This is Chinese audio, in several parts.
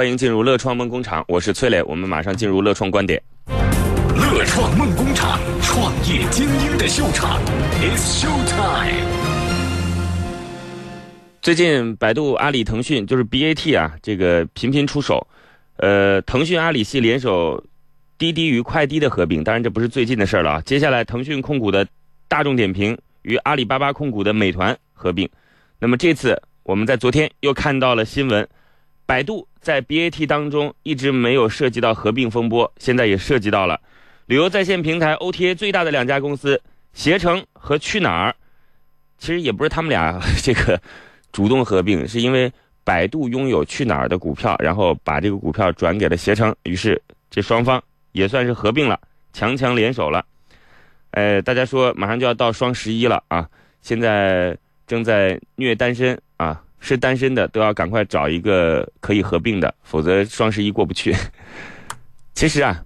欢迎进入乐创梦工厂，我是崔磊，我们马上进入乐创观点。乐创梦工厂，创业精英的秀场，It's Show Time。最近百度、阿里、腾讯就是 BAT 啊，这个频频出手。呃，腾讯、阿里系联手滴滴与快滴的合并，当然这不是最近的事儿了啊。接下来，腾讯控股的大众点评与阿里巴巴控股的美团合并。那么这次我们在昨天又看到了新闻。百度在 BAT 当中一直没有涉及到合并风波，现在也涉及到了。旅游在线平台 OTA 最大的两家公司携程和去哪儿，其实也不是他们俩 这个主动合并，是因为百度拥有去哪儿的股票，然后把这个股票转给了携程，于是这双方也算是合并了，强强联手了。呃，大家说马上就要到双十一了啊，现在正在虐单身。是单身的都要赶快找一个可以合并的，否则双十一过不去。其实啊，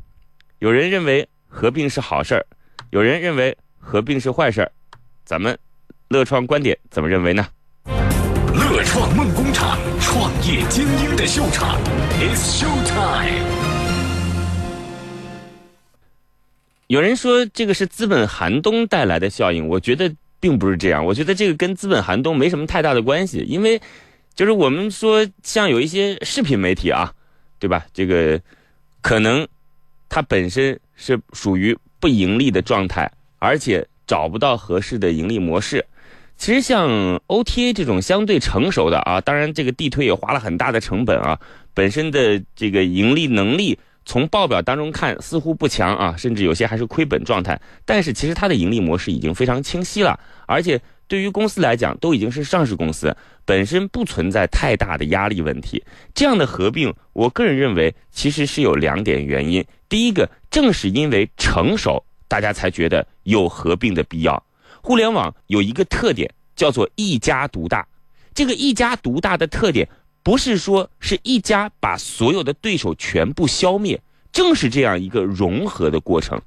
有人认为合并是好事儿，有人认为合并是坏事儿。咱们乐创观点怎么认为呢？乐创梦工厂，创业精英的秀场，It's Show Time。有人说这个是资本寒冬带来的效应，我觉得。并不是这样，我觉得这个跟资本寒冬没什么太大的关系，因为，就是我们说像有一些视频媒体啊，对吧？这个可能它本身是属于不盈利的状态，而且找不到合适的盈利模式。其实像 OTA 这种相对成熟的啊，当然这个地推也花了很大的成本啊，本身的这个盈利能力。从报表当中看，似乎不强啊，甚至有些还是亏本状态。但是其实它的盈利模式已经非常清晰了，而且对于公司来讲，都已经是上市公司，本身不存在太大的压力问题。这样的合并，我个人认为其实是有两点原因。第一个，正是因为成熟，大家才觉得有合并的必要。互联网有一个特点，叫做一家独大。这个一家独大的特点。不是说是一家把所有的对手全部消灭，正是这样一个融合的过程。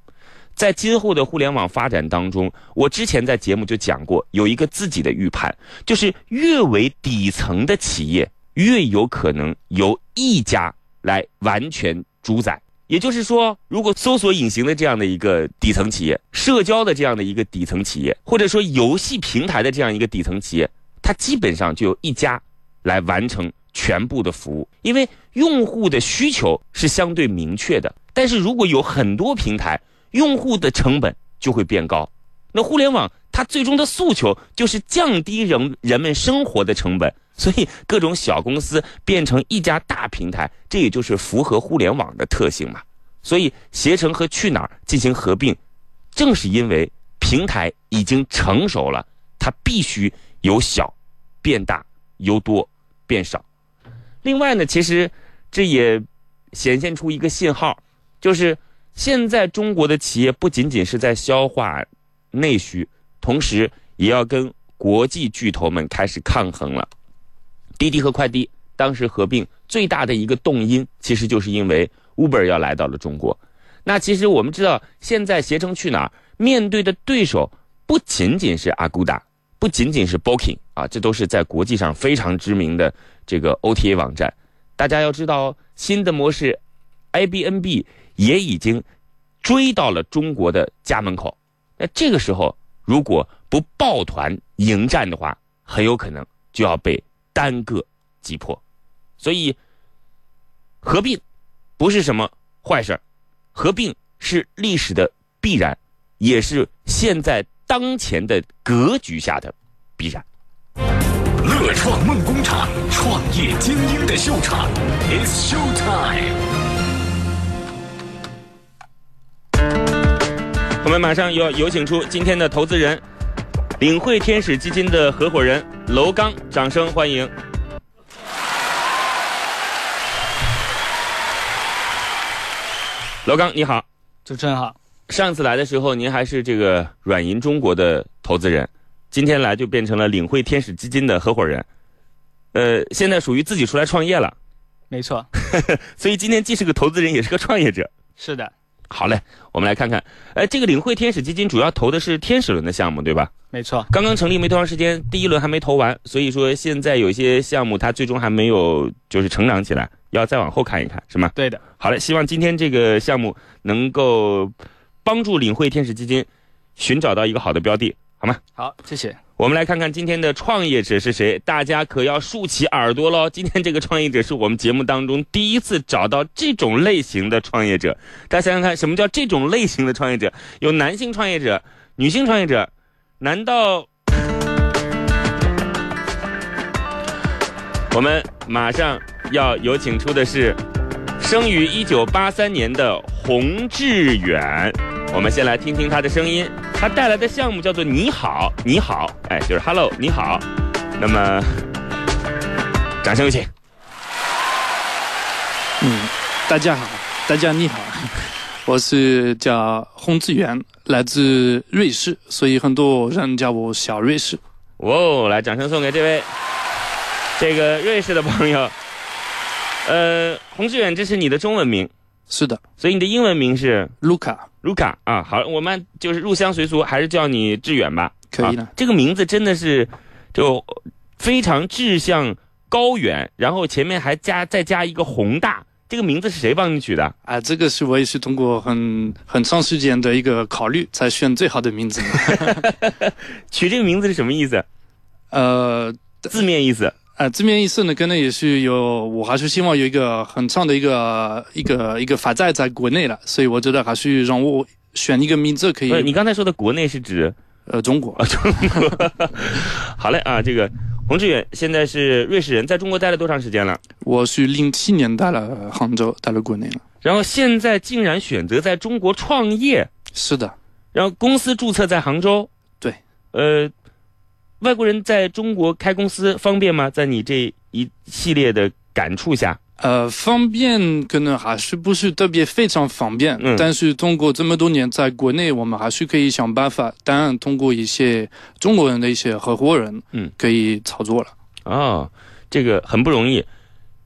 在今后的互联网发展当中，我之前在节目就讲过，有一个自己的预判，就是越为底层的企业，越有可能由一家来完全主宰。也就是说，如果搜索引擎的这样的一个底层企业，社交的这样的一个底层企业，或者说游戏平台的这样一个底层企业，它基本上就由一家来完成。全部的服务，因为用户的需求是相对明确的，但是如果有很多平台，用户的成本就会变高。那互联网它最终的诉求就是降低人人们生活的成本，所以各种小公司变成一家大平台，这也就是符合互联网的特性嘛。所以携程和去哪儿进行合并，正是因为平台已经成熟了，它必须由小变大，由多变少。另外呢，其实这也显现出一个信号，就是现在中国的企业不仅仅是在消化内需，同时也要跟国际巨头们开始抗衡了。滴滴和快滴当时合并最大的一个动因，其实就是因为 Uber 要来到了中国。那其实我们知道，现在携程去哪儿面对的对手不仅仅是阿古达不仅仅是 Booking 啊，这都是在国际上非常知名的。这个 OTA 网站，大家要知道，新的模式，Airbnb 也已经追到了中国的家门口。那这个时候，如果不抱团迎战的话，很有可能就要被单个击破。所以，合并不是什么坏事合并是历史的必然，也是现在当前的格局下的必然。乐创梦工厂，创业精英的秀场，It's Show Time。我们马上要有请出今天的投资人，领汇天使基金的合伙人楼刚，掌声欢迎。楼刚你好，主持人好。上次来的时候，您还是这个软银中国的投资人。今天来就变成了领汇天使基金的合伙人，呃，现在属于自己出来创业了，没错。所以今天既是个投资人，也是个创业者。是的。好嘞，我们来看看，呃，这个领汇天使基金主要投的是天使轮的项目，对吧？没错，刚刚成立没多长时间，第一轮还没投完，所以说现在有些项目它最终还没有就是成长起来，要再往后看一看，是吗？对的。好嘞，希望今天这个项目能够帮助领汇天使基金寻找到一个好的标的，好吗？好，谢谢。我们来看看今天的创业者是谁，大家可要竖起耳朵喽！今天这个创业者是我们节目当中第一次找到这种类型的创业者。大家想想看，什么叫这种类型的创业者？有男性创业者，女性创业者，难道？我们马上要有请出的是生于一九八三年的洪志远。我们先来听听他的声音。他带来的项目叫做“你好，你好”，哎，就是 “Hello，你好”。那么，掌声有请。嗯，大家好，大家你好，我是叫洪志远，来自瑞士，所以很多人叫我小瑞士。哦，来，掌声送给这位这个瑞士的朋友。呃，洪志远，这是你的中文名。是的，所以你的英文名是卢卡，卢卡啊。好，我们就是入乡随俗，还是叫你志远吧。可以的。这个名字真的是就非常志向高远，然后前面还加再加一个宏大。这个名字是谁帮你取的？啊，这个是我也是通过很很长时间的一个考虑才选最好的名字。取这个名字是什么意思？呃，字面意思。呃，字面意思呢，可能也是有，我还是希望有一个很长的一个一个一个发展在国内了，所以我觉得还是让我选一个名字可以。你刚才说的国内是指呃中国中国。好嘞啊，这个洪志远现在是瑞士人，在中国待了多长时间了？我是零七年到了杭州，到了国内了。然后现在竟然选择在中国创业？是的。然后公司注册在杭州？对。呃。外国人在中国开公司方便吗？在你这一系列的感触下，呃，方便可能还是不是特别非常方便。嗯，但是通过这么多年在国内，我们还是可以想办法。当然，通过一些中国人的一些合伙人，嗯，可以操作了。哦，这个很不容易。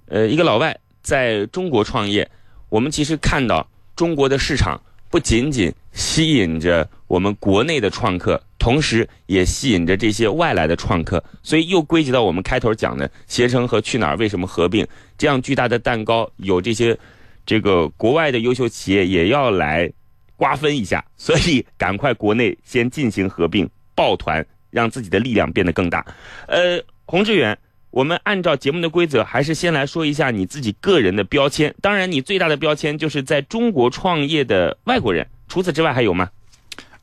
呃，一个老外在中国创业，我们其实看到中国的市场不仅仅吸引着我们国内的创客。同时，也吸引着这些外来的创客，所以又归结到我们开头讲的携程和去哪儿为什么合并？这样巨大的蛋糕，有这些这个国外的优秀企业也要来瓜分一下，所以赶快国内先进行合并，抱团，让自己的力量变得更大。呃，洪志远，我们按照节目的规则，还是先来说一下你自己个人的标签。当然，你最大的标签就是在中国创业的外国人，除此之外还有吗？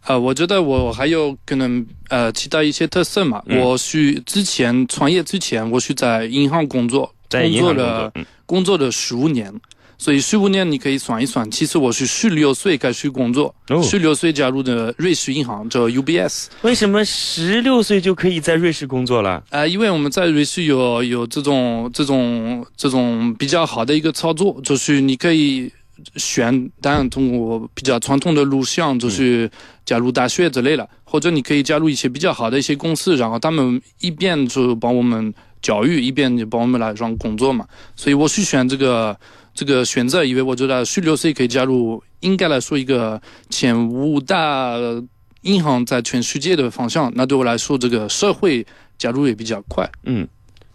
呃，我觉得我还有可能呃其他一些特色嘛。我是之前创业之前，我是在银行工作，工作了工作了十五年，所以十五年你可以算一算。其实我是十六岁开始工作，十六岁加入的瑞士银行叫 UBS。为什么十六岁就可以在瑞士工作了？呃，因为我们在瑞士有有这种这种这种比较好的一个操作，就是你可以。选当然通过比较传统的路线，就是加入大学之类的，或者你可以加入一些比较好的一些公司，然后他们一边就帮我们教育，一边就帮我们来让工作嘛。所以我是选这个这个选择，因为我觉得十六岁可以加入，应该来说一个前五大银行在全世界的方向，那对我来说这个社会加入也比较快。嗯。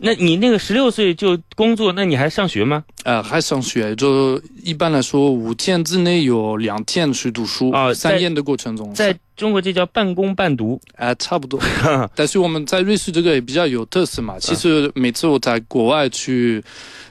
那你那个十六岁就工作，那你还上学吗？呃，还上学，就一般来说五天之内有两天去读书啊。三天的过程中，在中国这叫半工半读，哎，差不多。但是我们在瑞士这个也比较有特色嘛。其实每次我在国外去，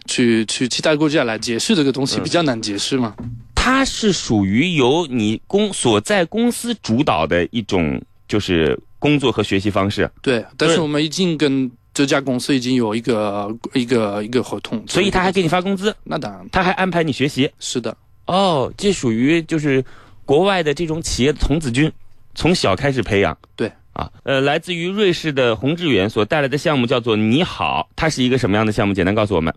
去去其他国家来解释这个东西，比较难解释嘛。它是属于由你公所在公司主导的一种，就是工作和学习方式。对，但是我们已经跟。这家公司已经有一个一个一个合同，所以他还给你发工资。那当然，他还安排你学习。是的，哦，这属于就是国外的这种企业童子军，从小开始培养。对，啊，呃，来自于瑞士的洪志远所带来的项目叫做“你好”，它是一个什么样的项目？简单告诉我们。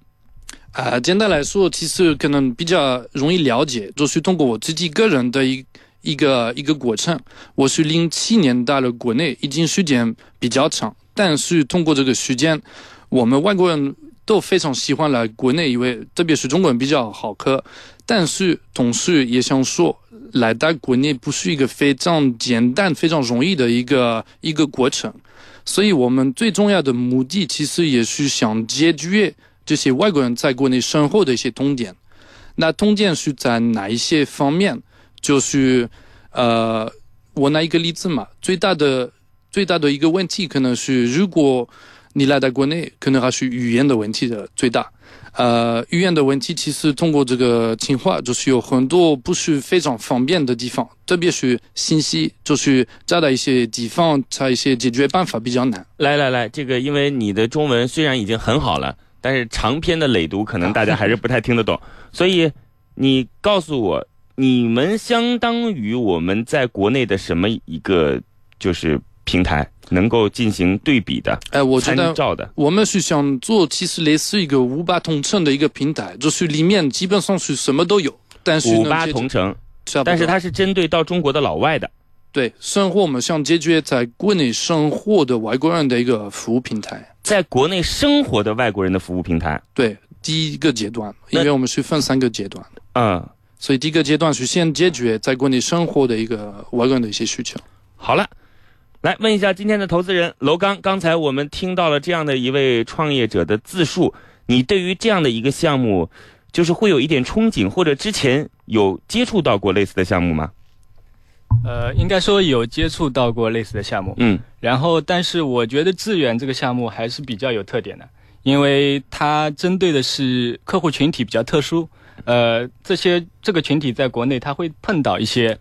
啊，简单来说，其实可能比较容易了解，就是通过我自己个人的一一个一个过程。我是零七年到了国内，已经时间比较长。但是通过这个时间，我们外国人都非常喜欢来国内，因为特别是中国人比较好客。但是同时也想说，来到国内不是一个非常简单、非常容易的一个一个过程。所以我们最重要的目的，其实也是想解决这些外国人在国内生活的一些痛点。那痛点是在哪一些方面？就是呃，我拿一个例子嘛，最大的最大的一个问题可能是，如果你来到国内，可能还是语言的问题的最大。呃，语言的问题其实通过这个情况，就是有很多不是非常方便的地方，特别是信息，就是找到一些地方，找一些解决办法比较难。来来来，这个因为你的中文虽然已经很好了，但是长篇的累读可能大家还是不太听得懂，所以你告诉我，你们相当于我们在国内的什么一个就是平台，能够进行对比的、哎，我觉参得照的？我们是想做，其实类似一个五八同城的一个平台，就是里面基本上是什么都有，但是五八同城，但是它是针对到中国的老外的。对生活，我们想解决在国内生活的外国人的一个服务平台。在国内生活的外国人的服务平台，对，第一个阶段，因为我们是分三个阶段的，嗯，所以第一个阶段是先解决在国内生活的一个外国人的一些需求。好了，来问一下今天的投资人楼刚，刚才我们听到了这样的一位创业者的自述，你对于这样的一个项目，就是会有一点憧憬，或者之前有接触到过类似的项目吗？呃，应该说有接触到过类似的项目，嗯，然后但是我觉得致远这个项目还是比较有特点的，因为它针对的是客户群体比较特殊，呃，这些这个群体在国内它会碰到一些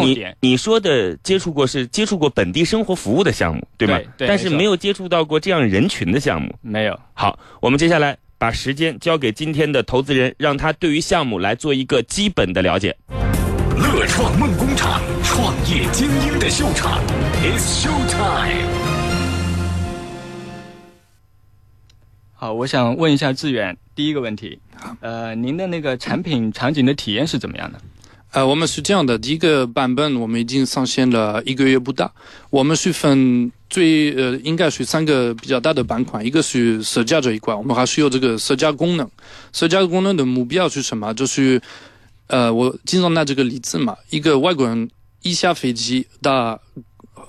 痛你点，你说的接触过是接触过本地生活服务的项目，对吗？对对但是没有接触到过这样人群的项目。没有。好，我们接下来把时间交给今天的投资人，让他对于项目来做一个基本的了解。乐创梦工厂，创业精英的秀场，It's Show Time。好，我想问一下志远，第一个问题，呃，您的那个产品场景的体验是怎么样的？呃，我们是这样的，第一个版本我们已经上线了一个月不到，我们是分最呃应该是三个比较大的板块，一个是社交这一块，我们还是有这个社交功能。社交功能的目标是什么？就是呃，我经常拿这个例子嘛，一个外国人一下飞机到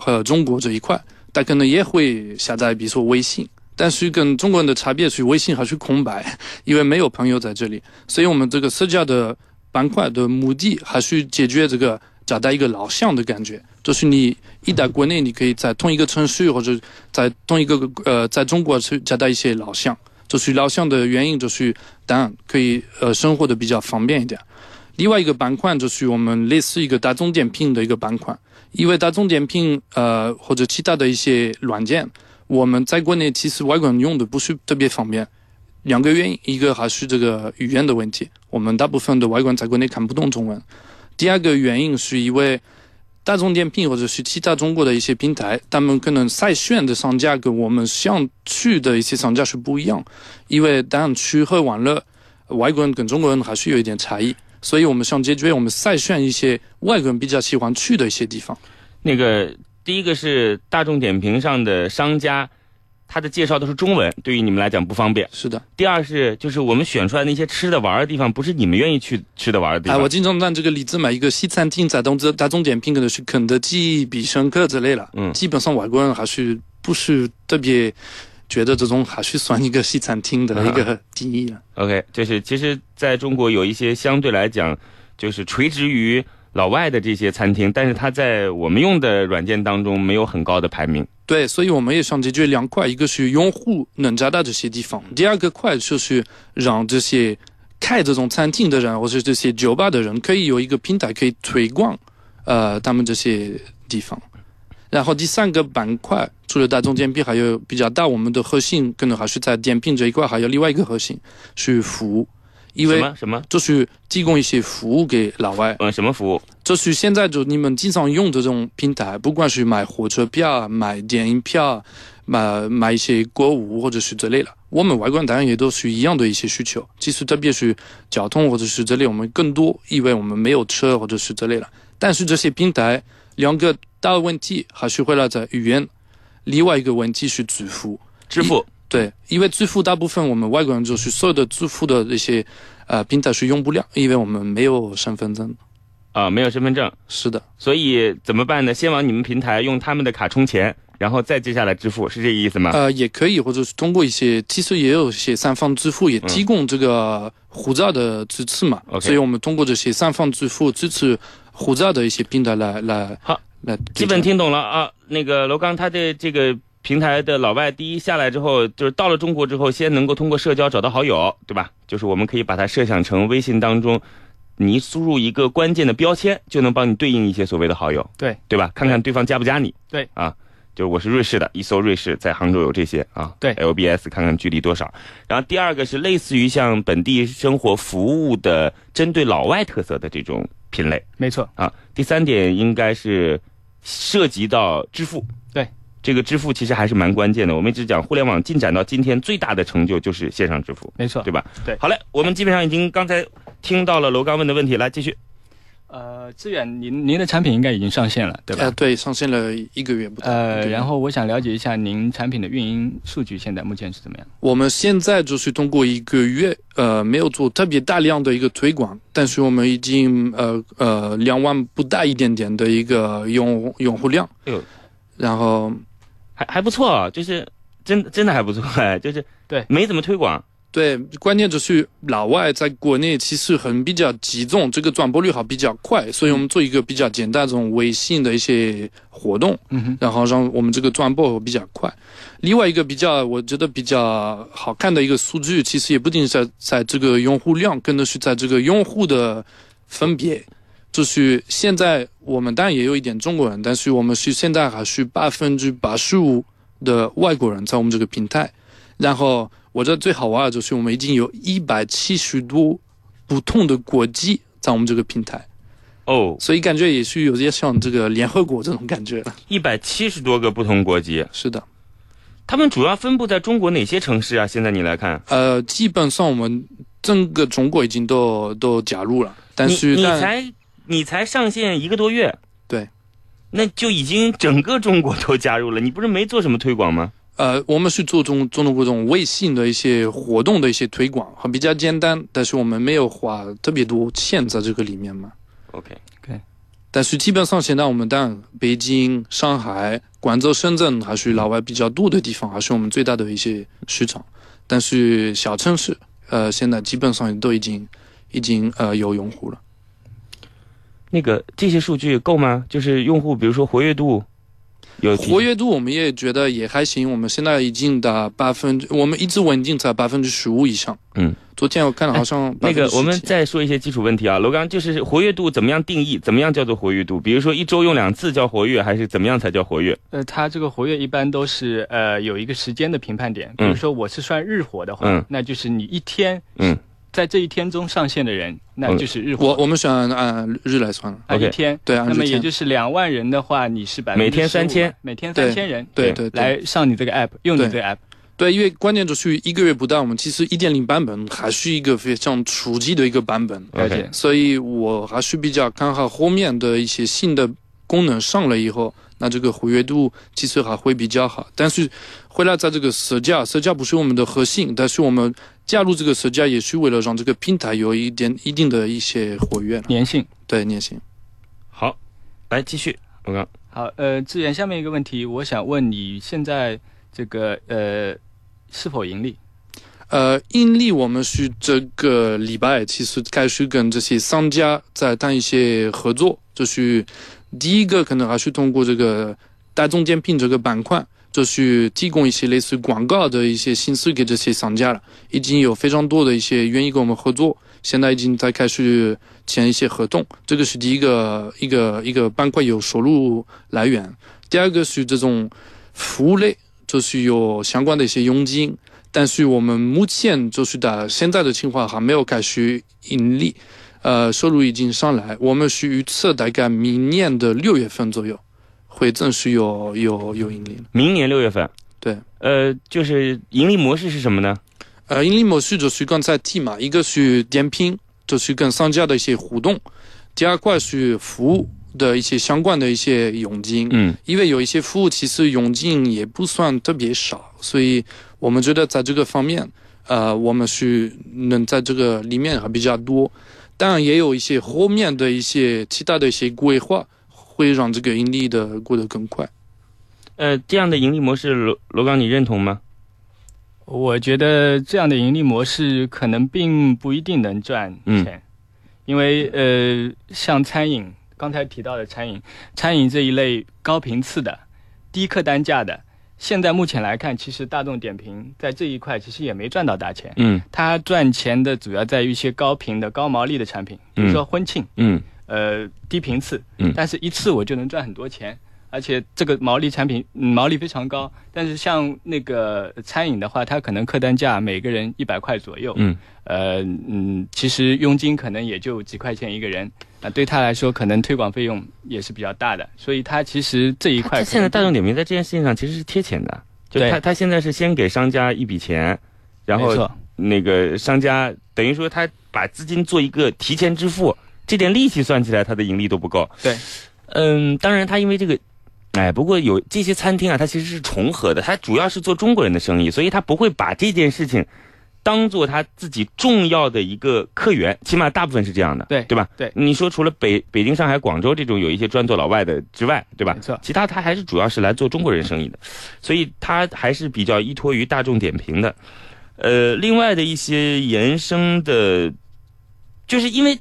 呃中国这一块，他可能也会下载，比如说微信。但是跟中国人的差别是，微信还是空白，因为没有朋友在这里，所以我们这个社交的板块的目的还是解决这个找到一个老乡的感觉，就是你一到国内，你可以在同一个城市或者在同一个呃，在中国去找到一些老乡。就是老乡的原因，就是当然可以呃生活的比较方便一点。另外一个板块就是我们类似一个大众点评的一个板块，因为大众点评呃或者其他的一些软件，我们在国内其实外国人用的不是特别方便。两个原因，一个还是这个语言的问题，我们大部分的外国人在国内看不懂中文。第二个原因是因为大众点评或者是其他中国的一些平台，他们可能筛选的商家跟我们想去的一些商家是不一样，因为当然吃喝玩乐，外国人跟中国人还是有一点差异，所以我们想解决我们筛选一些外国人比较喜欢去的一些地方。那个第一个是大众点评上的商家，他的介绍都是中文，对于你们来讲不方便。是的，第二是就是我们选出来那些吃的玩的地方，不是你们愿意去吃的玩的地哎，方。我经常拿这个例子嘛，一个西餐厅在大众大众点评可能是肯德基、必胜客之类的，嗯基本上外国人还是不是特别觉得这种还是算一个西餐厅的一个 定义了。OK，就是其实在中国有一些相对来讲就是垂直于老外的这些餐厅，但是它在我们用的软件当中没有很高的排名。对，所以我们也想解决两块，一个是用户能找到这些地方，第二个块就是让这些开这种餐厅的人或者这些酒吧的人可以有一个平台可以推广，呃，他们这些地方。然后第三个板块，除了大众点评，还有比较大，我们的核心可能还是在点评这一块，还有另外一个核心是服务，因为什么什么就是提供一些服务给老外。嗯什么服务？就是现在就你们经常用的这种平台，不管是买火车票、买电影票、买买一些购物或者是之类的，我们外国人当然也都是一样的一些需求。其实特别是交通或者是这类，我们更多，因为我们没有车或者是之类的。但是这些平台两个大问题还是回来在语言，另外一个问题是支付。支付。对，因为支付大部分我们外国人就是所有的支付的这些呃平台是用不了，因为我们没有身份证。啊，没有身份证，是的，所以怎么办呢？先往你们平台用他们的卡充钱，然后再接下来支付，是这个意思吗？呃，也可以，或者是通过一些，其实也有一些三方支付也提供这个护照的支持嘛。OK 所以我们通过这些三方支付支持护照的一些平台来来好来基本听懂了啊。那个楼刚他的这个平台的老外，第一下来之后，就是到了中国之后，先能够通过社交找到好友，对吧？就是我们可以把它设想成微信当中，你输入一个关键的标签，就能帮你对应一些所谓的好友，对对吧？看看对方加不加你。对啊。就是我是瑞士的，一搜瑞士在杭州有这些啊，对，LBS 看看距离多少。然后第二个是类似于像本地生活服务的，针对老外特色的这种品类。没错，啊。第三点应该是涉及到支付，对这个支付其实还是蛮关键的。我们一直讲互联网进展到今天最大的成就就是线上支付，没错对。吧？对好嘞，我们基本上已经刚才听到了楼刚问的问题，来继续。呃，志远，您您的产品应该已经上线了，对吧？呃，对，上线了一个月不到。呃，然后我想了解一下您产品的运营数据，现在目前是怎么样？我们现在就是通过一个月，呃，没有做特别大量的一个推广，但是我们已经呃呃两万不大一点点的一个用用户量。哎呦，然后还还不错啊，就是真真的还不错哎，就是对没怎么推广，对，关键就是老外在国内其实很比较集中，这个转播率好比较快，所以我们做一个比较简单这种微信的一些活动，嗯，然后让我们这个转播比较快。另外一个比较，我觉得比较好看的一个数据，其实也不仅是在在这个用户量，更多是在这个用户的分别。就是现在我们当然也有一点中国人，但是我们是现在还是百分之八十五的外国人在我们这个平台。然后我觉得最好玩的就是我们已经有一百七十多不同的国籍在我们这个平台，哦，所以感觉也是有些像这个联合国这种感觉。一百七十多个不同国籍，是的。他们主要分布在中国哪些城市啊？现在你来看，呃，基本上我们整个中国已经都都加入了，但是但你才你才上线一个多月，对，那就已经整个中国都加入了，你不是没做什么推广吗？呃，我们是做中中国这种微信的一些活动的一些推广，还比较简单，但是我们没有花特别多钱在这个里面嘛。OK，OK，但是基本上现在我们当北京、上海、广州、深圳还是老外比较多的地方，还是我们最大的一些市场。但是小城市，呃，现在基本上都已经已经呃有用户了。那个这些数据够吗？就是用户，比如说活跃度，有活跃度我们也觉得也还行，我们现在已经达百分之，我们一直稳定在百分之十五以上。嗯，昨天我看了好像那个，我们再说一些基础问题啊。楼刚就是活跃度怎么样定义？怎么样叫做活跃度？比如说一周用两次叫活跃，还是怎么样才叫活跃？呃，它这个活跃一般都是呃有一个时间的评判点，比如说我是算日活的话，嗯那就是你一天嗯，在这一天中上线的人，那就是日活。我我们选按日来算，了，OK 一天，对那么也就是两万人的话，你是百每天3000，每天三千人，对对对来上你这个 app，用你这个 app，对，因为关键就是一个月不到，我们其实一点零版本还是一个非常初级的一个版本，了解。所以我还是比较看好后面的一些新的功能上了以后，那这个活跃度其实还会比较好。但是回来在这个社交，社交不是我们的核心，但是我们加入这个社交也是为了让这个平台有一点一定的一些活跃，粘性。对粘性。好，来继续。楼刚，好，呃，志远，下面一个问题，我想问你现在这个呃是否盈利？呃，盈利我们是这个礼拜其实开始跟这些商家在谈一些合作，就是第一个可能还是通过这个大众点评这个板块，就是提供一些类似广告的一些形式给这些商家了，已经有非常多的一些愿意跟我们合作，现在已经在开始签一些合同，这个是第一个一个一个板块有收入来源。第二个是这种服务类，就是有相关的一些佣金。但是我们目前就是的现在的情况还没有开始盈利，呃，收入已经上来，我们是预测大概明年的六月份左右会正式有有有盈利了。明年六月份，对，呃，就是盈利模式是什么呢？呃，盈利模式就是刚才提嘛，一个是点评，就是跟商家的一些互动；第二块是服务，的一些相关的一些佣金，嗯因为有一些服务其实佣金也不算特别少，所以我们觉得在这个方面，呃，我们是能在这个里面还比较多。当然也有一些后面的一些其他的一些规划，会让这个盈利的过得更快。呃，这样的盈利模式，罗罗刚你认同吗？我觉得这样的盈利模式可能并不一定能赚钱，因为呃，像餐饮刚才提到的餐饮，餐饮这一类高频次的、低客单价的，现在目前来看，其实大众点评在这一块其实也没赚到大钱。嗯它赚钱的主要在于一些高频的、高毛利的产品，比如说婚庆，嗯呃，低频次，嗯。但是一次我就能赚很多钱，而且这个毛利产品、嗯、毛利非常高。但是像那个餐饮的话，它可能客单价每个人一百块左右，嗯。呃嗯，其实佣金可能也就几块钱一个人，啊、对他来说可能推广费用也是比较大的，所以他其实这一块他现在大众点评在这件事情上其实是贴钱的，就他他现在是先给商家一笔钱，然后那个商家等于说他把资金做一个提前支付，这点利息算起来它的盈利都不够。对，嗯，当然它因为这个。哎，不过有这些餐厅啊，它其实是重合的，它主要是做中国人的生意，所以它不会把这件事情当做他自己重要的一个客源，起码大部分是这样的，对对吧？对你说除了北北京、上海、广州这种有一些专做老外的之外，对吧？没错其他他还是主要是来做中国人生意的，所以他还是比较依托于大众点评的。呃，另外的一些延伸的，就是因为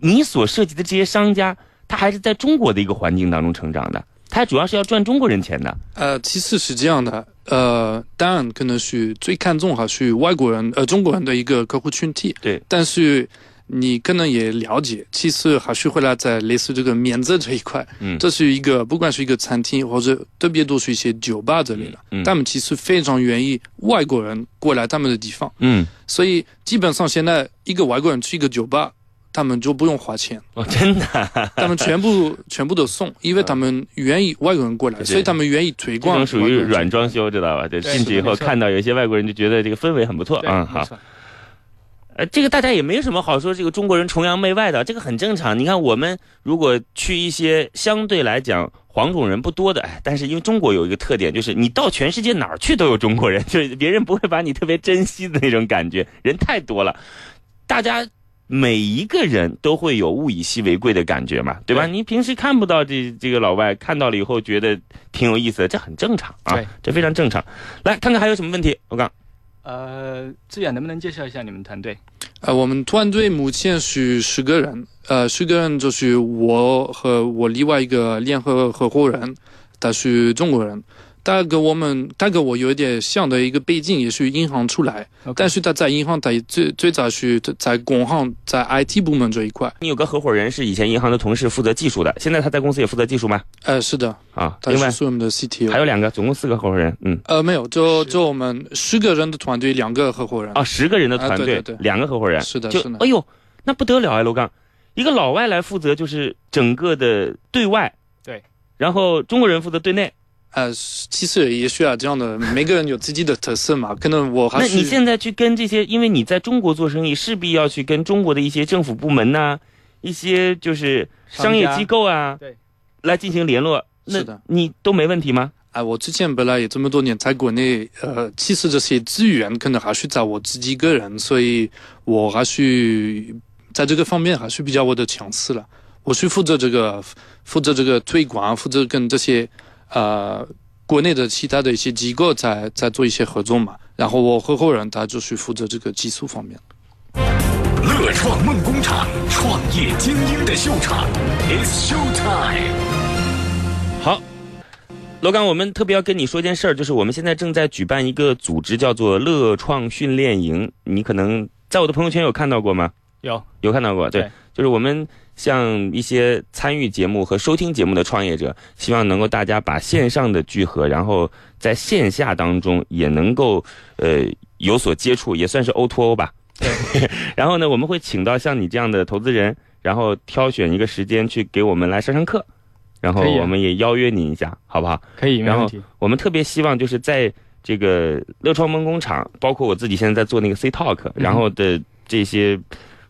你所涉及的这些商家，他还是在中国的一个环境当中成长的，他主要是要赚中国人钱的。呃，其次是这样的，呃，当然可能是最看重还是外国人，呃，中国人的一个客户群体。对，但是你可能也了解，其实还是回来在类似这个免责这一块，嗯这是一个不管是一个餐厅或者特别多是一些酒吧之类的，嗯他们其实非常愿意外国人过来他们的地方，嗯，所以基本上现在一个外国人去一个酒吧。他们就不用花钱，哦，真的啊，他们全部 全部都送，因为他们愿意外国人过来，所以他们愿意推这广。种属于软装修，知道吧？对，进去以后看到有些外国人就觉得这个氛围很不错，对，嗯，好。呃，这个大家也没什么好说，这个中国人崇洋媚外的，这个很正常。你看，我们如果去一些相对来讲黄种人不多的，哎，但是因为中国有一个特点，就是你到全世界哪儿去都有中国人，就是别人不会把你特别珍惜的那种感觉，人太多了，大家。每一个人都会有物以稀为贵的感觉嘛，对吧？对你平时看不到这这个老外，看到了以后觉得挺有意思的，这很正常啊，这非常正常。来看看还有什么问题，我刚。呃，志远能不能介绍一下你们团队？呃，我们团队目前是十个人，呃，十个人就是我和我另外一个联合合伙人，他是中国人。他跟我们，他跟我有一点像的一个背景，也是银行出来。但是他在银行，他最最早是在工行，在 IT 部门这一块。你有个合伙人是以前银行的同事，负责技术的，现在他在公司也负责技术吗？呃，是的，啊，他另外？是我们的 CTO。还有两个，总共四个合伙人，嗯，呃，没有，就就我们十个人的团队，两个合伙人。啊，十个人的团队，啊对对对。两个合伙人，是的是的。哎呦，那不得了啊，楼刚，一个老外来负责就是整个的对外，对，然后中国人负责对内。呃，其实也需要这样的，每个人有自己的特色嘛。可能我还那是你现在去跟这些，因为你在中国做生意，势必要去跟中国的一些政府部门呐、一些就是商业机构啊，对，来进行联络。那是的你都没问题吗？哎，我之前本来也这么多年在国内，呃，其实这些资源可能还是在我自己个人，所以我还是在这个方面还是比较我的强势了。我是负责这个，负责这个推广，负责跟这些呃国内的其他的一些机构在在做一些合作嘛。然后我合伙人他就是负责这个技术方面。乐创梦工厂，创业精英的秀场，It's Show Time。好，罗刚，我们特别要跟你说件事儿，就是我们现在正在举办一个组织，叫做乐创训练营。你可能在我的朋友圈有看到过吗？有有看到过，对，对就是我们像一些参与节目和收听节目的创业者，希望能够大家把线上的聚合，然后在线下当中也能够呃有所接触，也算是 O to O 吧。对，然后呢，我们会请到像你这样的投资人，然后挑选一个时间去给我们来上上课，然后我们也邀约你一下，好不好？可以，没然后。我们特别希望就是在这个乐创梦工厂，包括我自己现在在做那个 C Talk，然后的这些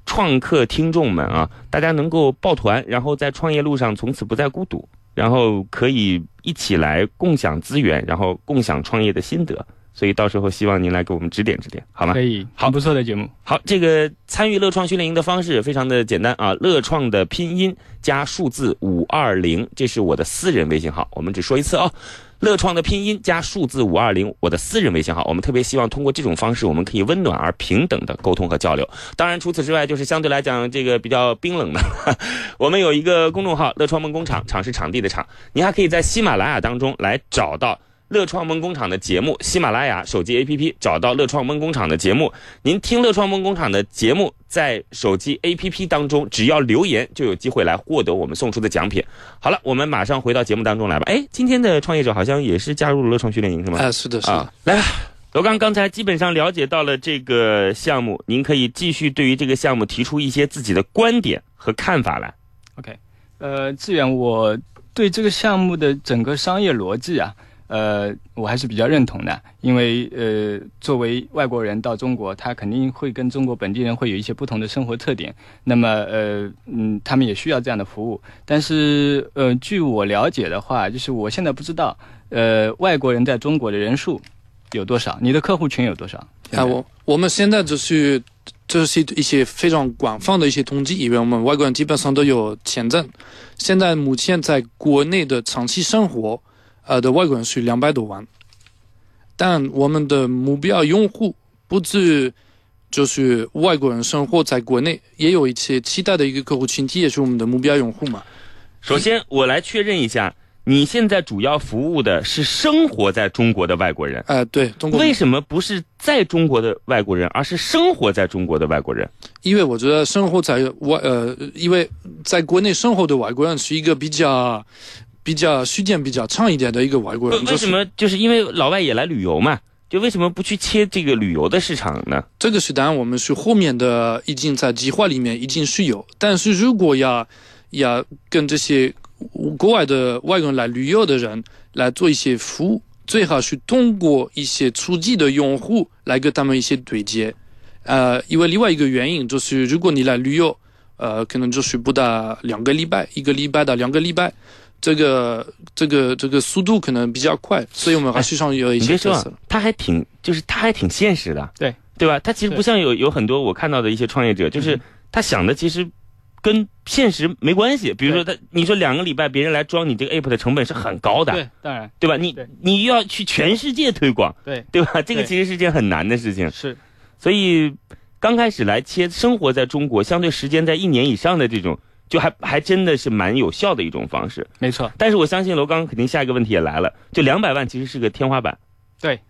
创客听众们啊，大家能够抱团，然后在创业路上从此不再孤独，然后可以一起来共享资源，然后共享创业的心得。所以到时候希望您来给我们指点指点，好吗可？以，好不错的节目。好，这个参与乐创训练营的方式非常的简单啊，乐创的拼音加数字五二零，这是我的私人微信号，我们只说一次啊。乐创的拼音加数字五二零，我的私人微信号，我们特别希望通过这种方式，我们可以温暖而平等的沟通和交流。当然，除此之外，就是相对来讲这个比较冰冷的，我们有一个公众号“乐创梦工厂”，场是场地的场，你还可以在喜马拉雅当中来找到。乐创梦工厂的节目，喜马拉雅手机 APP 找到乐创梦工厂的节目，您听乐创梦工厂的节目，在手机 APP 当中，只要留言就有机会来获得我们送出的奖品。好了，我们马上回到节目当中来吧。哎，今天的创业者好像也是加入了乐创训练营是吗？啊，是的，是的啊，，来吧。罗刚刚才基本上了解到了这个项目，您可以继续对于这个项目提出一些自己的观点和看法来。OK，呃，志远，我对这个项目的整个商业逻辑啊，呃，我还是比较认同的，因为呃，作为外国人到中国，他肯定会跟中国本地人会有一些不同的生活特点，那么呃，嗯，他们也需要这样的服务。但是呃，据我了解的话，就是我现在不知道，呃，外国人在中国的人数有多少，你的客户群有多少？啊，我我们现在就是这是一些非常广泛的一些统计，因为我们外国人基本上都有签证。现在目前在国内的长期生活，呃的外国人是两百多万，但我们的目标用户不止就是外国人生活在国内，也有一些其他的一个客户群体也是我们的目标用户嘛。首先，我来确认一下，你现在主要服务的是生活在中国的外国人。呃，对，中国为什么不是在中国的外国人，而是生活在中国的外国人？因为我觉得生活在外呃，因为在国内生活的外国人是一个比较比较时间比较长一点的一个外国人。为为什么？就是因为老外也来旅游嘛，就为什么不去切这个旅游的市场呢？这个是当然我们是后面的已经在计划里面已经是有，但是如果要要跟这些国外的外国人来旅游的人来做一些服务，最好是通过一些初级的用户来跟他们一些对接。呃，因为另外一个原因就是，如果你来旅游，呃，可能就是不到两个礼拜，一个礼拜到两个礼拜，这个这个这个速度可能比较快，所以我们还是上有一些特色。，他还挺，就是他还挺现实的，对对吧？他其实不像有有很多我看到的一些创业者，就是他想的其实跟现实没关系。比如说他，你说两个礼拜别人来装你这个 app 的成本是很高的，对，当然对吧？你你又要去全世界推广，对，对吧？这个其实是件很难的事情，是所以刚开始来切生活在中国，相对时间在一年以上的这种，就还还真的是蛮有效的一种方式。没错，但是我相信楼刚肯定下一个问题也来了，就两百万其实是个天花板，对，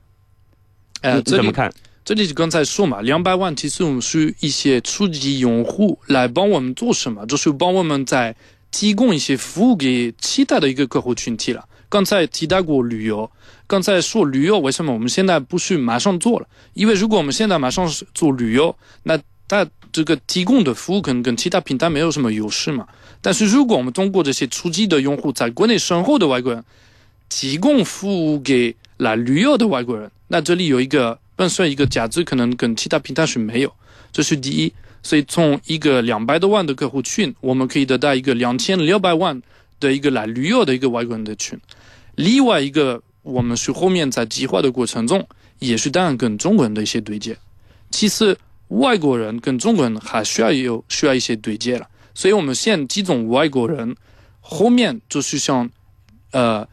呃，这怎么看？这里就刚才说嘛，两百万其实我们是一些初级用户来帮我们做什么，就是帮我们在提供一些服务给其他的一个客户群体了。刚才提到过旅游，刚才说旅游为什么我们现在不是马上做了？因为如果我们现在马上是做旅游，那它这个提供的服务可能跟其他平台没有什么优势嘛。但是如果我们通过这些初级的用户在国内生活的外国人，提供服务给来旅游的外国人，那这里有一个本身一个价值可能跟其他平台是没有，这是第一。所以从一个两百多万的客户群，我们可以得到一个两千六百万的一个来旅游的一个外国人的群。另外一个，我们是后面在计划的过程中，也是当然跟中国人的一些对接。其次，外国人跟中国人还需要有需要一些对接了。所以我们现集中外国人，后面就是像，呃，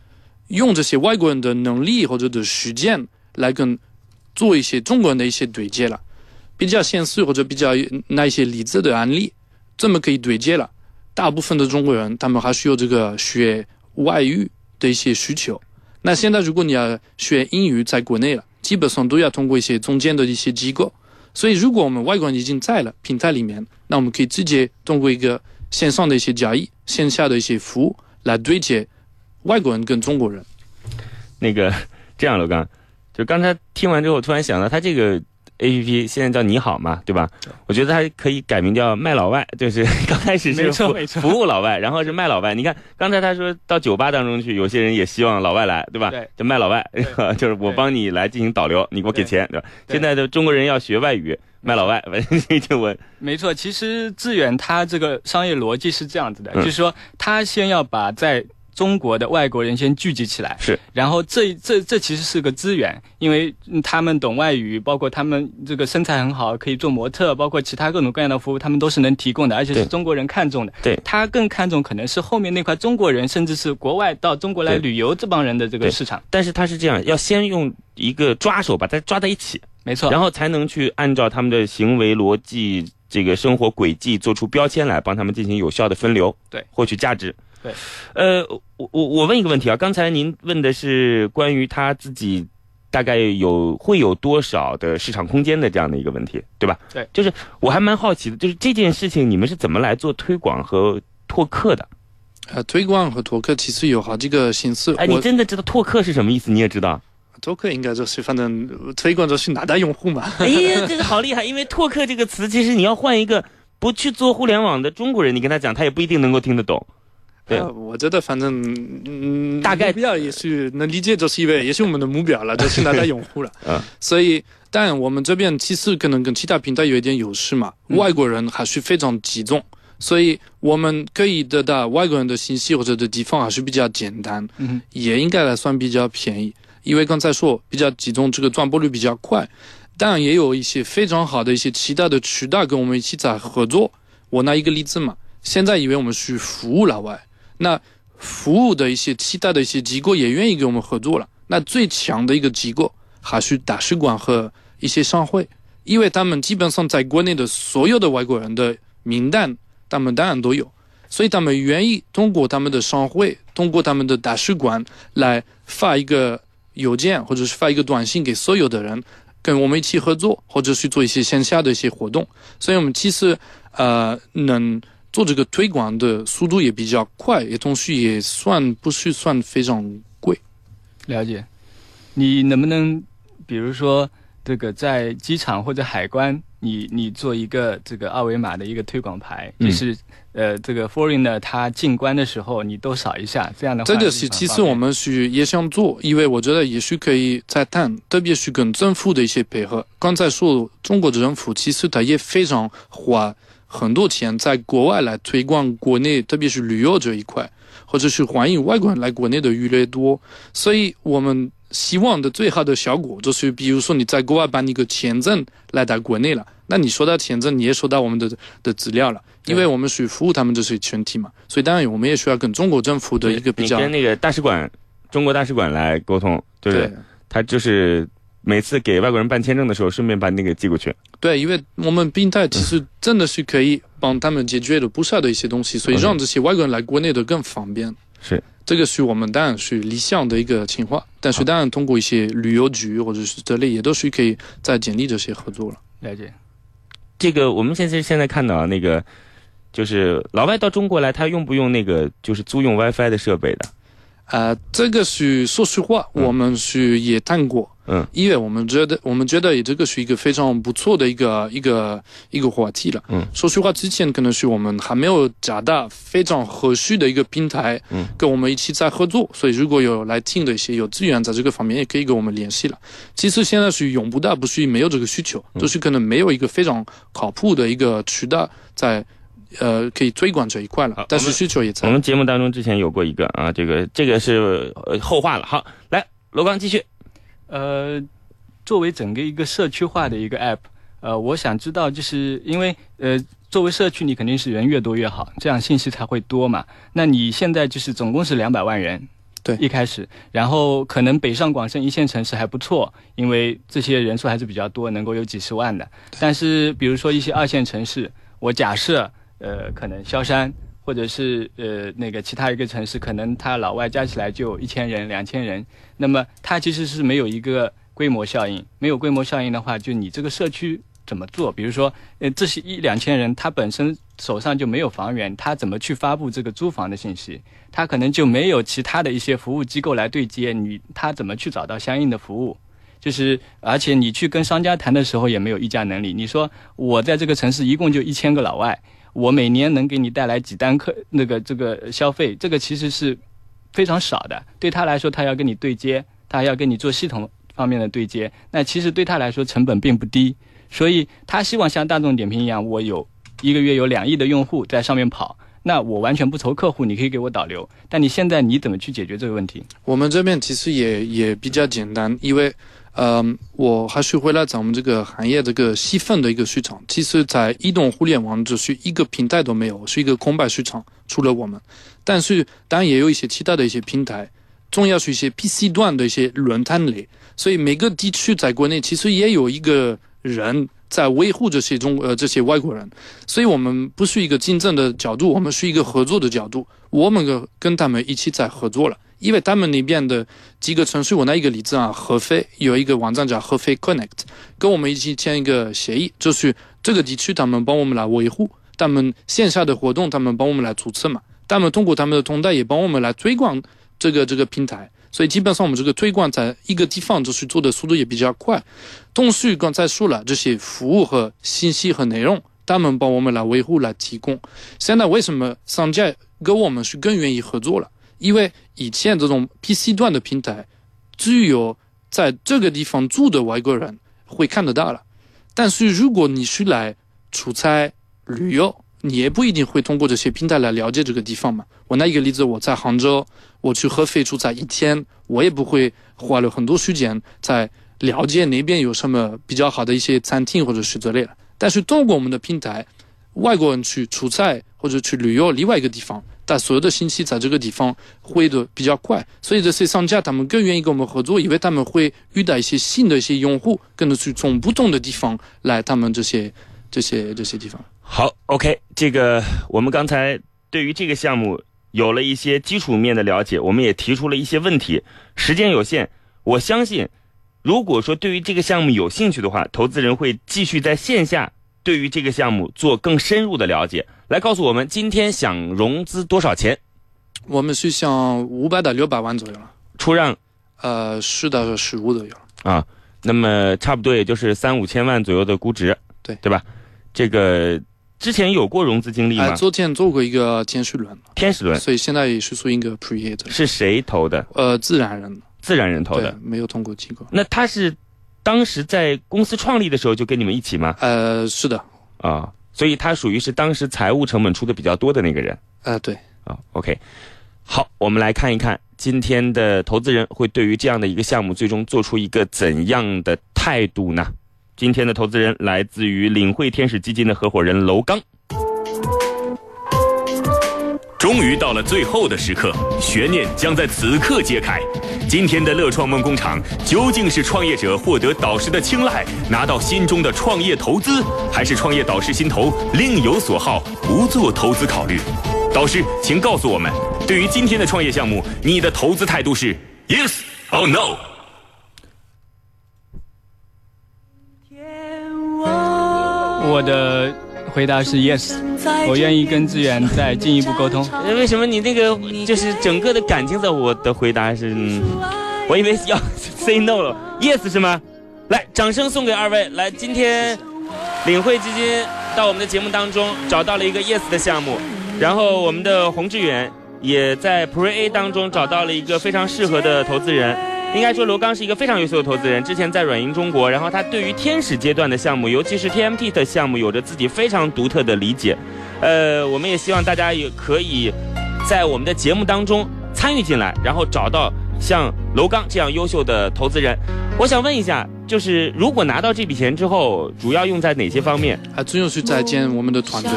用这些外国人的能力或者的时间来跟做一些中国人的一些对接了，比较现实或者比较那一些例子的案例，这么可以对接了。大部分的中国人他们还是有这个学外语的一些需求。那现在如果你要学英语，在国内了，基本上都要通过一些中间的一些机构。所以，如果我们外国人已经在了平台里面，那我们可以直接通过一个线上的一些交易、线下的一些服务来对接外国人跟中国人。那个这样，老刚，就刚才听完之后，突然想到，他这个 A P P 现在叫你好嘛，对吧？我觉得它可以改名叫卖老外，就是刚开始是服务老外，然后是卖老外。你看刚才他说到酒吧当中去，有些人也希望老外来，对吧？对就卖老外，就是我帮你来进行导流，你给我给钱，对吧？对现在的中国人要学外语，卖老外，这就我没错，其实致远它这个商业逻辑是这样子的，嗯就是说他先要把在中国的外国人先聚集起来，是，然后这这这其实是个资源，因为嗯他们懂外语，包括他们这个身材很好，可以做模特，包括其他各种各样的服务，他们都是能提供的，而且是中国人看中的。对。他更看重可能是后面那块中国人，甚至是国外到中国来旅游这帮人的这个市场。但是他是这样，要先用一个抓手把它抓在一起，没错，然后才能去按照他们的行为逻辑、这个生活轨迹做出标签来，帮他们进行有效的分流，对，获取价值。对，呃，我我我问一个问题啊，刚才您问的是关于他自己大概有会有多少的市场空间的这样的一个问题，对吧？对，就是我还蛮好奇的，就是这件事情你们是怎么来做推广和拓客的？呃，推广和拓客其实有好几个形式。哎，你真的知道拓客是什么意思？你也知道？拓客应该就是反正呃推广就是拿到用户嘛。哎呀，这个好厉害！因为拓客这个词，其实你要换一个不去做互联网的中国人，你跟他讲，他也不一定能够听得懂。对呃我觉得反正嗯，大概目标也是能理解，就是因为也是我们的目标了，就是拿到用户了。嗯，所以当然我们这边其实可能跟其他平台有一点优势嘛，嗯外国人还是非常集中。所以我们可以得到外国人的信息或者的地方还是比较简单，嗯也应该来算比较便宜，因为刚才说比较集中，这个转播率比较快。当然也有一些非常好的一些其他的渠道跟我们一起在合作。我拿一个例子嘛，现在因为我们是服务老外，那服务的一些其他的一些机构也愿意跟我们合作了。那最强的一个机构还是大使馆和一些商会，因为他们基本上在国内的所有的外国人的名单，他们当然都有，所以他们愿意通过他们的商会，通过他们的大使馆来发一个邮件或者是发一个短信给所有的人，跟我们一起合作，或者去做一些线下的一些活动。所以我们其实呃能做这个推广的速度也比较快，也同时也算不是算非常贵。了解，你能不能比如说这个在机场或者海关，你你做一个这个二维码的一个推广牌，嗯就是呃这个 foreigner 他进关的时候你都扫一下，这样的话这个是是其实我们是也想做，因为我觉得也许可以再谈，特别是跟政府的一些配合。刚才说中国的政府其实它也非常花很多钱在国外来推广国内，特别是旅游这一块，或者是欢迎外国人来国内的越来越多。所以我们希望的最好的效果就是，比如说你在国外办一个签证来到国内了，那你收到签证，你也收到我们的的资料了。因为我们是服务他们这些群体嘛，所以当然我们也需要跟中国政府的一个比较你跟那个大使馆，中国大使馆来沟通，就是对他就是每次给外国人办签证的时候，顺便把那个寄过去。对，因为我们平台其实真的是可以帮他们解决了不少的一些东西，所以让这些外国人来国内的更方便。是这个是我们当然是理想的一个情况，但是当然通过一些旅游局或者是这类也都是可以在建立这些合作了。了解。这个我们现在现在看到啊那个，就是老外到中国来，他用不用那个就是租用 WiFi 的设备的？啊，这个是说实话，嗯我们是也谈过，嗯，因为我们觉得我们觉得这个是一个非常不错的一个一个一个话题了。嗯，说实话，之前可能是我们还没有找到非常合适的一个平台，嗯，跟我们一起在合作，所以如果有来听的一些有资源在这个方面，也可以跟我们联系了。其实现在是用不到，不是没有这个需求，嗯就是可能没有一个非常靠谱的一个渠道在。呃，可以推广这一块了，但是需求也在我。们节目当中之前有过一个啊，这个这个是呃后话了。好，来罗刚继续。呃，作为整个一个社区化的一个 app，呃，我想知道，就是因为呃，作为社区，你肯定是人越多越好，这样信息才会多嘛。那你现在就是总共是两百万人，对一开始，然后可能北上广深一线城市还不错，因为这些人数还是比较多，能够有几十万的。但是比如说一些二线城市，我假设呃，可能萧山。或者是呃那个其他一个城市，可能它老外加起来就一千人、两千人，那么它其实是没有一个规模效应，没有规模效应的话，就你这个社区怎么做？比如说，呃，这是一两千人，他本身手上就没有房源，他怎么去发布这个租房的信息？他可能就没有其他的一些服务机构来对接，你他怎么去找到相应的服务？就是，而且你去跟商家谈的时候也没有议价能力。你说我在这个城市一共就一千个老外，我每年能给你带来几单客那个这个消费，这个其实是非常少的。对他来说，他要跟你对接，他要跟你做系统方面的对接，那其实对他来说成本并不低。所以他希望像大众点评一样，我有一个月有两亿的用户在上面跑，那我完全不愁客户，你可以给我导流。但你现在你怎么去解决这个问题？我们这边其实也也比较简单，因为，嗯、我还是回来咱们这个行业这个细分的一个市场。其实，在移动互联网只是一个平台都没有，是一个空白市场，除了我们。但是，当然也有一些其他的一些平台，重要是一些 PC 端的一些论坛类。所以每个地区在国内其实也有一个人在维护这些中呃这些外国人。所以我们不是一个竞争的角度，我们是一个合作的角度。我们跟跟他们一起在合作了，因为他们那边的几个城市，我拿一个例子啊，合肥有一个网站叫合肥 Connect，跟我们一起签一个协议，就是这个地区他们帮我们来维护，他们线下的活动他们帮我们来注册嘛，他们通过他们的通道也帮我们来推广这个这个平台。所以基本上我们这个推广在一个地方就是做的速度也比较快。同时刚才说了，这些服务和信息和内容，他们帮我们来维护来提供。现在为什么商家跟我们是更愿意合作了？因为以前这种 PC 端的平台，只有在这个地方住的外国人会看得到了。但是如果你是来出差旅游，你也不一定会通过这些平台来了解这个地方嘛。我拿一个例子，我在杭州，我去合肥出差一天，我也不会花了很多时间在了解那边有什么比较好的一些餐厅或者是之类的。但是通过我们的平台，外国人去出差或者去旅游另外一个地方，但所有的信息在这个地方会的比较快，所以这些商家他们更愿意跟我们合作，因为他们会遇到一些新的一些用户，跟着去从不同的地方来他们这些这些这些地方。好，OK，这个我们刚才对于这个项目有了一些基础面的了解，我们也提出了一些问题。时间有限，我相信，如果说对于这个项目有兴趣的话，投资人会继续在线下对于这个项目做更深入的了解。来告诉我们，今天想融资多少钱？我们是想五百到六百万左右了，出让呃，十到十五左右。啊，那么差不多也就是三五千万左右的估值，对对吧？这个之前有过融资经历哎、吗？昨天做过一个天使轮，天使轮所以现在也是属于一个 pre 的，是谁投的？呃，自然人自然人投的。，没有通过机构。那他是当时在公司创立的时候就跟你们一起吗？呃，是的，啊，所以他属于是当时财务成本出的比较多的那个人呃，对，啊。OK，好，我们来看一看今天的投资人会对于这样的一个项目最终做出一个怎样的态度呢？今天的投资人来自于领汇天使基金的合伙人楼刚。终于到了最后的时刻，悬念将在此刻揭开。今天的乐创梦工厂究竟是创业者获得导师的青睐，拿到心中的创业投资，还是创业导师心头另有所好，不做投资考虑？导师，请告诉我们，对于今天的创业项目，你的投资态度是 yes or no？我的回答是 yes，我愿意跟志远再进一步沟通。呃 为什么你那个就是整个的感情在我的回答是，嗯、我以为要 say no 了，yes 是吗？来，掌声送给二位。来，今天领汇基金到我们的节目当中找到了一个 yes 的项目，然后我们的洪志远也在 Pre A 当中找到了一个非常适合的投资人。应该说，罗刚是一个非常优秀的投资人。之前在软银中国，然后他对于天使阶段的项目，尤其是 TMT 的项目，有着自己非常独特的理解。呃，我们也希望大家也可以在我们的节目当中参与进来，然后找到像楼刚这样优秀的投资人。我想问一下，就是如果拿到这笔钱之后，主要用在哪些方面？还主要是在建我们的团队。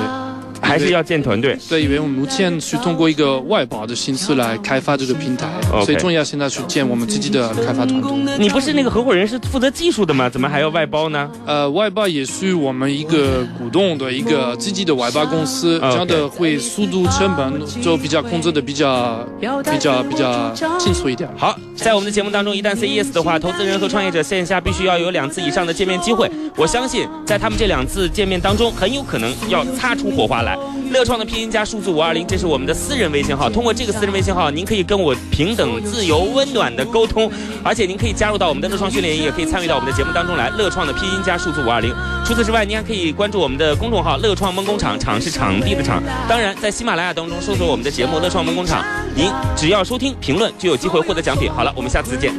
还是要建团队？对，因为我们目前是通过一个外包的形式来开发这个平台 OK 最重要现在是建我们自己的开发团队。你不是那个合伙人是负责技术的吗？怎么还要外包呢？呃，外包也是我们一个股东的一个自己的外包公司这样的会速度成本就比较控制的比较比较比较清楚一点。好，在我们的节目当中，一旦 say yes 的话，投资人和创业者线下必须要有两次以上的见面机会。我相信，在他们这两次见面当中，很有可能要擦出火花来。乐创的拼音加数字五二零，这是我们的私人微信号。通过这个私人微信号，您可以跟我平等、自由、温暖的沟通，而且您可以加入到我们的乐创训练营，也可以参与到我们的节目当中来。乐创的拼音加数字五二零。除此之外，您还可以关注我们的公众号“乐创梦工厂”，场是场地的场。当然，在喜马拉雅当中搜索我们的节目“乐创梦工厂”，您只要收听评论就有机会获得奖品。好了，我们下次再见。